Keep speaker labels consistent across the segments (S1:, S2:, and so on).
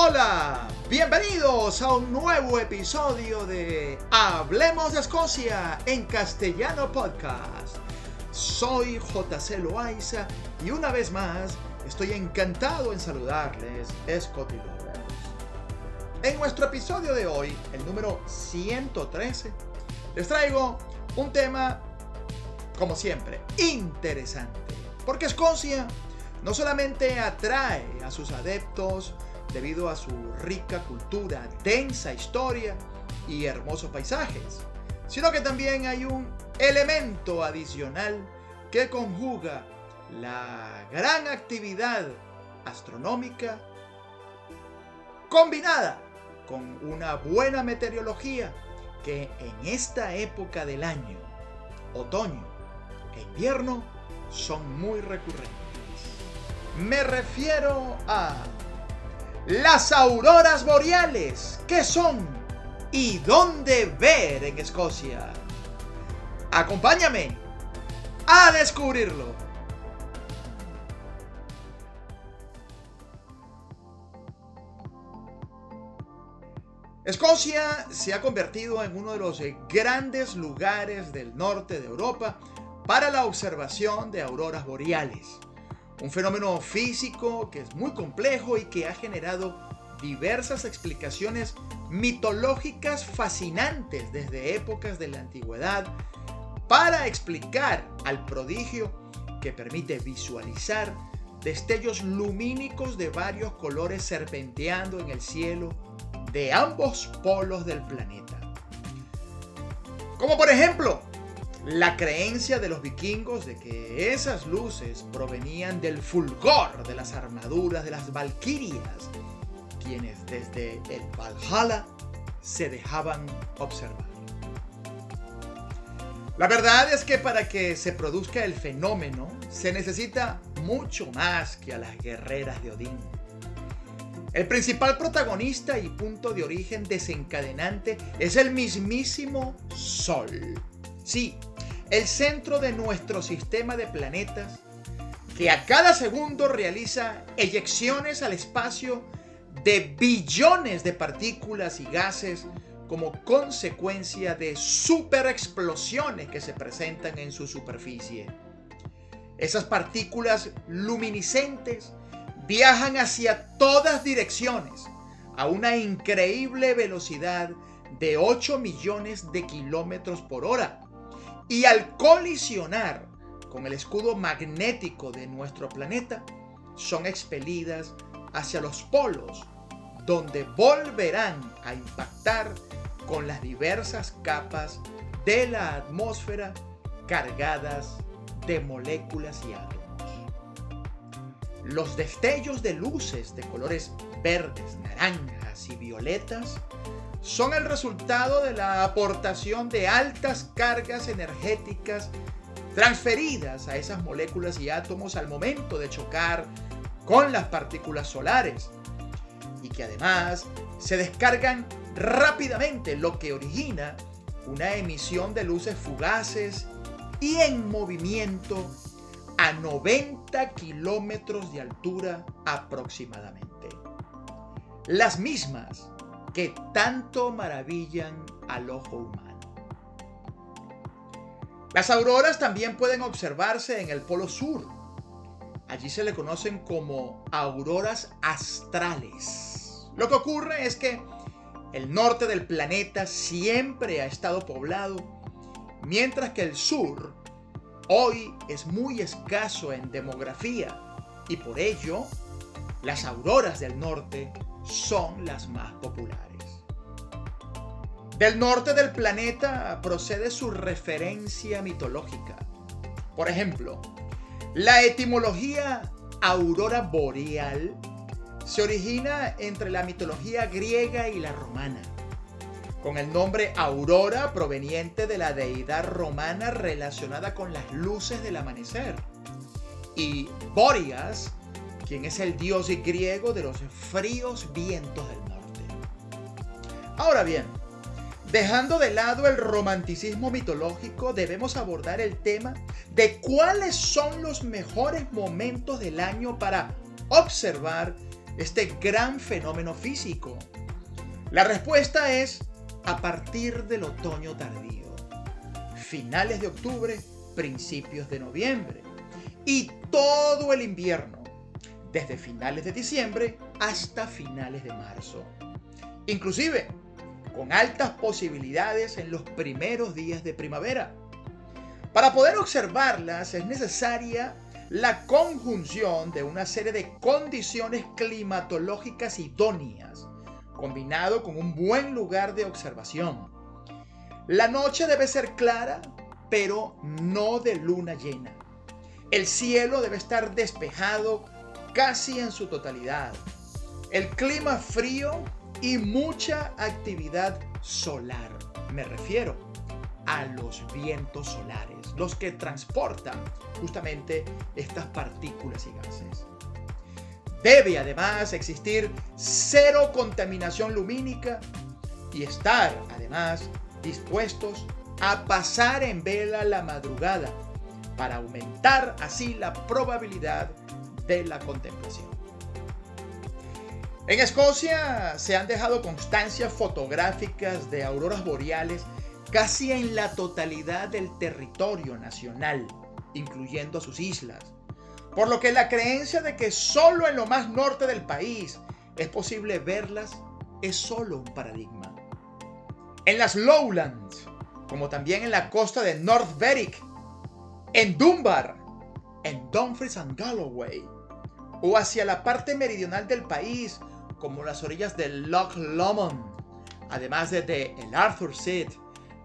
S1: Hola, bienvenidos a un nuevo episodio de Hablemos de Escocia en castellano podcast. Soy JC Loaiza y una vez más estoy encantado en saludarles, Scotty. En nuestro episodio de hoy, el número 113, les traigo un tema, como siempre, interesante. Porque Escocia no solamente atrae a sus adeptos, debido a su rica cultura, densa historia y hermosos paisajes, sino que también hay un elemento adicional que conjuga la gran actividad astronómica combinada con una buena meteorología que en esta época del año, otoño e invierno, son muy recurrentes. Me refiero a las auroras boreales, ¿qué son? ¿Y dónde ver en Escocia? Acompáñame a descubrirlo. Escocia se ha convertido en uno de los grandes lugares del norte de Europa para la observación de auroras boreales. Un fenómeno físico que es muy complejo y que ha generado diversas explicaciones mitológicas fascinantes desde épocas de la antigüedad para explicar al prodigio que permite visualizar destellos lumínicos de varios colores serpenteando en el cielo de ambos polos del planeta. Como por ejemplo, la creencia de los vikingos de que esas luces provenían del fulgor de las armaduras de las valquirias, quienes desde el Valhalla se dejaban observar. La verdad es que para que se produzca el fenómeno se necesita mucho más que a las guerreras de Odín. El principal protagonista y punto de origen desencadenante es el mismísimo Sol. Sí, el centro de nuestro sistema de planetas que a cada segundo realiza eyecciones al espacio de billones de partículas y gases como consecuencia de superexplosiones que se presentan en su superficie. Esas partículas luminiscentes viajan hacia todas direcciones a una increíble velocidad de 8 millones de kilómetros por hora y al colisionar con el escudo magnético de nuestro planeta, son expelidas hacia los polos, donde volverán a impactar con las diversas capas de la atmósfera cargadas de moléculas y átomos. Los destellos de luces de colores verdes, naranjas y violetas son el resultado de la aportación de altas cargas energéticas transferidas a esas moléculas y átomos al momento de chocar con las partículas solares y que además se descargan rápidamente, lo que origina una emisión de luces fugaces y en movimiento a 90 kilómetros de altura aproximadamente. Las mismas que tanto maravillan al ojo humano. Las auroras también pueden observarse en el Polo Sur. Allí se le conocen como auroras astrales. Lo que ocurre es que el norte del planeta siempre ha estado poblado, mientras que el sur hoy es muy escaso en demografía y por ello las auroras del norte son las más populares. Del norte del planeta procede su referencia mitológica. Por ejemplo, la etimología aurora boreal se origina entre la mitología griega y la romana, con el nombre aurora proveniente de la deidad romana relacionada con las luces del amanecer, y Boreas quien es el dios griego de los fríos vientos del norte. Ahora bien, dejando de lado el romanticismo mitológico, debemos abordar el tema de cuáles son los mejores momentos del año para observar este gran fenómeno físico? La respuesta es a partir del otoño tardío, finales de octubre, principios de noviembre y todo el invierno, desde finales de diciembre hasta finales de marzo. Inclusive, con altas posibilidades en los primeros días de primavera. Para poder observarlas es necesaria la conjunción de una serie de condiciones climatológicas idóneas, combinado con un buen lugar de observación. La noche debe ser clara, pero no de luna llena. El cielo debe estar despejado casi en su totalidad. El clima frío y mucha actividad solar. Me refiero a los vientos solares, los que transportan justamente estas partículas y gases. Debe además existir cero contaminación lumínica y estar además dispuestos a pasar en vela la madrugada para aumentar así la probabilidad de la contemplación. En Escocia se han dejado constancias fotográficas de auroras boreales casi en la totalidad del territorio nacional, incluyendo sus islas, por lo que la creencia de que solo en lo más norte del país es posible verlas es solo un paradigma. En las Lowlands, como también en la costa de North Berwick, en Dunbar, en Dumfries and Galloway, o hacia la parte meridional del país, como las orillas del Loch Lomond, además de, el Arthur Seat,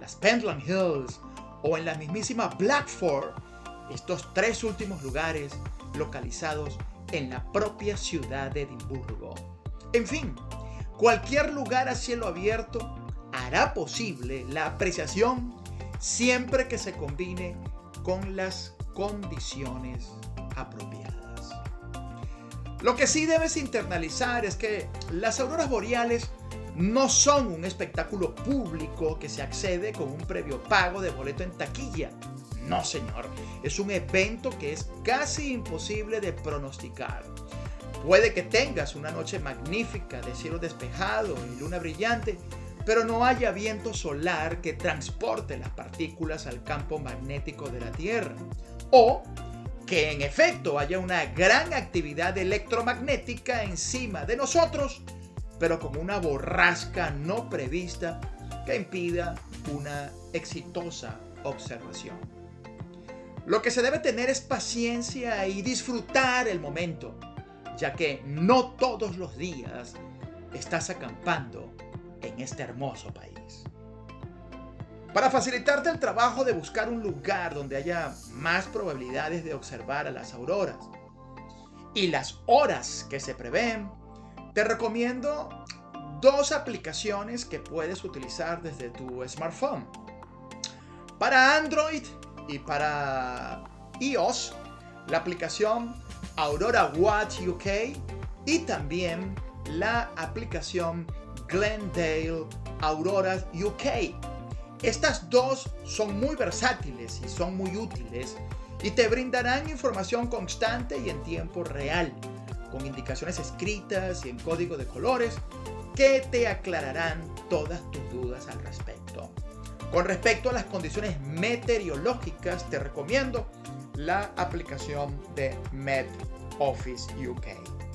S1: las Pentland Hills o en la mismísima Blackford, estos tres últimos lugares localizados en la propia ciudad de Edimburgo. En fin, cualquier lugar a cielo abierto hará posible la apreciación siempre que se combine con las condiciones apropiadas. Lo que sí debes internalizar es que las auroras boreales no son un espectáculo público que se accede con un previo pago de boleto en taquilla. No, señor. Es un evento que es casi imposible de pronosticar. Puede que tengas una noche magnífica de cielo despejado y luna brillante, pero no haya viento solar que transporte las partículas al campo magnético de la Tierra. O que en efecto haya una gran actividad electromagnética encima de nosotros, pero como una borrasca no prevista que impida una exitosa observación. Lo que se debe tener es paciencia y disfrutar el momento, ya que no todos los días estás acampando en este hermoso país. Para facilitarte el trabajo de buscar un lugar donde haya más probabilidades de observar a las auroras y las horas que se prevén, te recomiendo dos aplicaciones que puedes utilizar desde tu smartphone. Para Android y para iOS, la aplicación Aurora Watch UK y también la aplicación Glendale Aurora UK estas dos son muy versátiles y son muy útiles y te brindarán información constante y en tiempo real, con indicaciones escritas y en código de colores que te aclararán todas tus dudas al respecto. Con respecto a las condiciones meteorológicas, te recomiendo la aplicación de Met Office UK.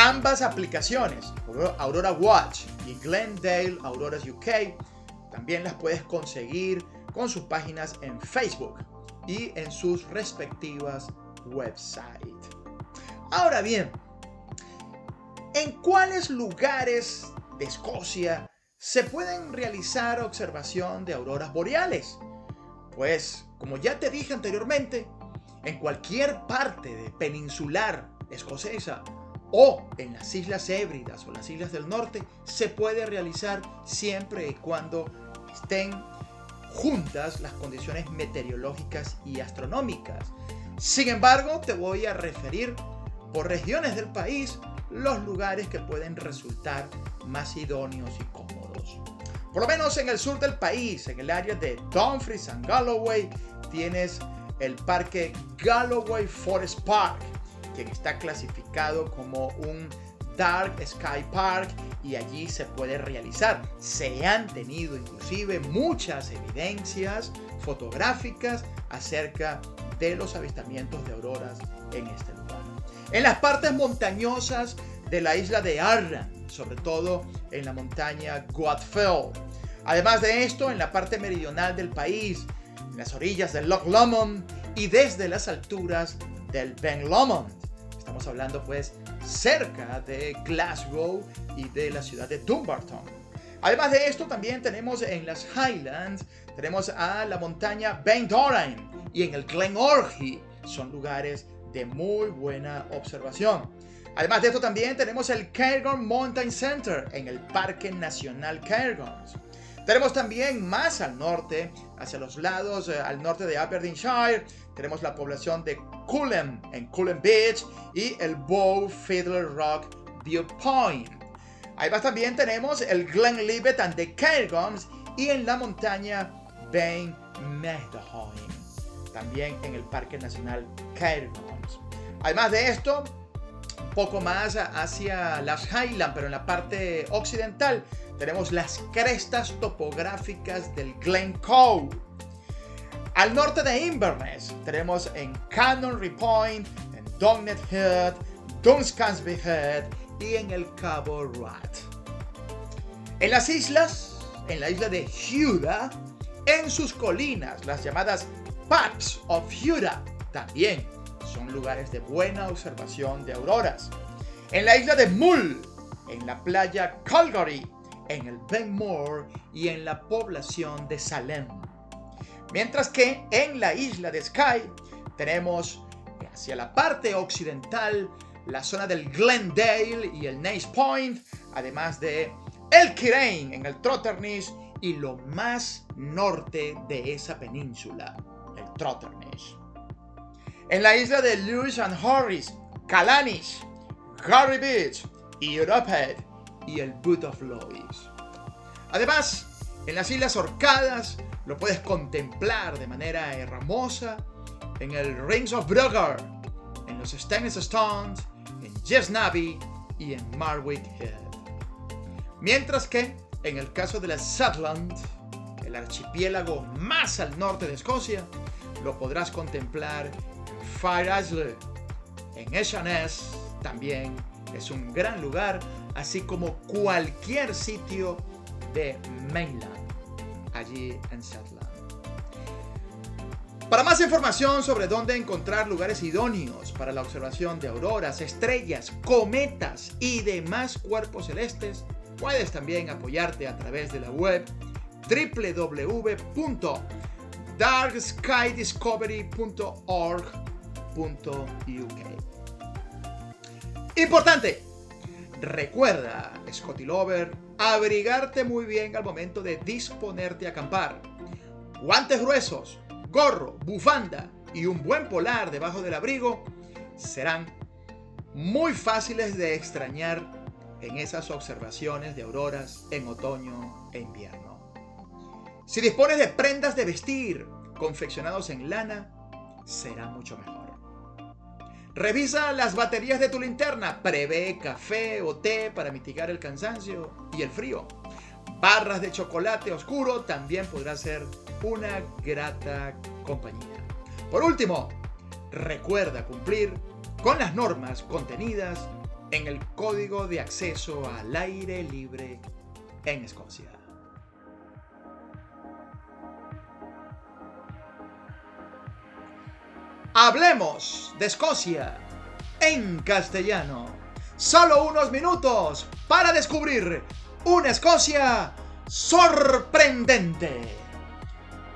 S1: Ambas aplicaciones, Aurora Watch y Glendale Auroras UK, también las puedes conseguir con sus páginas en Facebook y en sus respectivas websites. Ahora bien, ¿en cuáles lugares de Escocia se pueden realizar observación de auroras boreales? Pues, como ya te dije anteriormente, en cualquier parte de peninsular escocesa o en las Islas Hébridas o las Islas del Norte se puede realizar siempre y cuando estén juntas las condiciones meteorológicas y astronómicas. Sin embargo, te voy a referir por regiones del país los lugares que pueden resultar más idóneos y cómodos. Por lo menos en el sur del país, en el área de Dumfries and Galloway, tienes el parque Galloway Forest Park quien está clasificado como un Dark Sky Park y allí se puede realizar. Se han tenido inclusive muchas evidencias fotográficas acerca de los avistamientos de auroras en este lugar. En las partes montañosas de la isla de Arran, sobre todo en la montaña Guadfell. Además de esto, en la parte meridional del país, en las orillas del Loch Lomond y desde las alturas del Ben Lomond. Estamos hablando pues cerca de Glasgow y de la ciudad de Dumbarton. Además de esto, también tenemos en las Highlands, tenemos a la montaña Ben Doran y en el Glen Orgy. Son lugares de muy buena observación. Además de esto, también tenemos el Cairngorm Mountain Center en el Parque Nacional Cairngorm. Tenemos también más al norte, hacia los lados, eh, al norte de Aberdeenshire, tenemos la población de Cullen en Cullen Beach y el Bow Fiddler Rock Viewpoint. Además también tenemos el Glenlivet and the Cairngorms y en la montaña Bain Meadow también en el Parque Nacional Cairngorms. Además de esto, un poco más hacia las Highlands, pero en la parte occidental, tenemos las crestas topográficas del Glen Cove. Al norte de Inverness tenemos en Canonry Point, en Dognet Head, Dunscansby Head y en el Cabo Rat. En las islas, en la isla de Huda, en sus colinas, las llamadas Parks of Huda, también son lugares de buena observación de auroras. En la isla de Mull, en la playa Calgary, en el Benmore y en la población de Salem. Mientras que en la isla de Skye tenemos hacia la parte occidental la zona del Glendale y el Nace Point, además de el Kirain en el Trotternish y lo más norte de esa península, el Trotternish. En la isla de Lewis and Harris, Calanish, Harry Beach, Europehead y el Boot of Lois. Además, en las Islas Orcadas lo puedes contemplar de manera hermosa en el Rings of Brugger, en los Stennis Stones, en Jesnavi y en Marwick Head. Mientras que, en el caso de la Sutland, el archipiélago más al norte de Escocia, lo podrás contemplar en Fire Isle, en Eshaness también es un gran lugar, así como cualquier sitio de Mainland, allí en Shetland. Para más información sobre dónde encontrar lugares idóneos para la observación de auroras, estrellas, cometas y demás cuerpos celestes, puedes también apoyarte a través de la web www.darkskydiscovery.org.uk. Importante, recuerda, Scotty Lover, abrigarte muy bien al momento de disponerte a acampar. Guantes gruesos, gorro, bufanda y un buen polar debajo del abrigo serán muy fáciles de extrañar en esas observaciones de auroras en otoño e invierno. Si dispones de prendas de vestir confeccionados en lana, será mucho mejor. Revisa las baterías de tu linterna. Prevé café o té para mitigar el cansancio y el frío. Barras de chocolate oscuro también podrá ser una grata compañía. Por último, recuerda cumplir con las normas contenidas en el Código de Acceso al Aire Libre en Escocia. Hablemos de Escocia en castellano. Solo unos minutos para descubrir una Escocia sorprendente.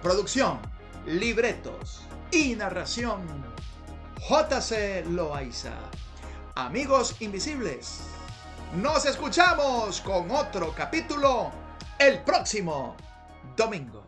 S1: Producción, libretos y narración. JC Loaiza. Amigos invisibles. Nos escuchamos con otro capítulo el próximo domingo.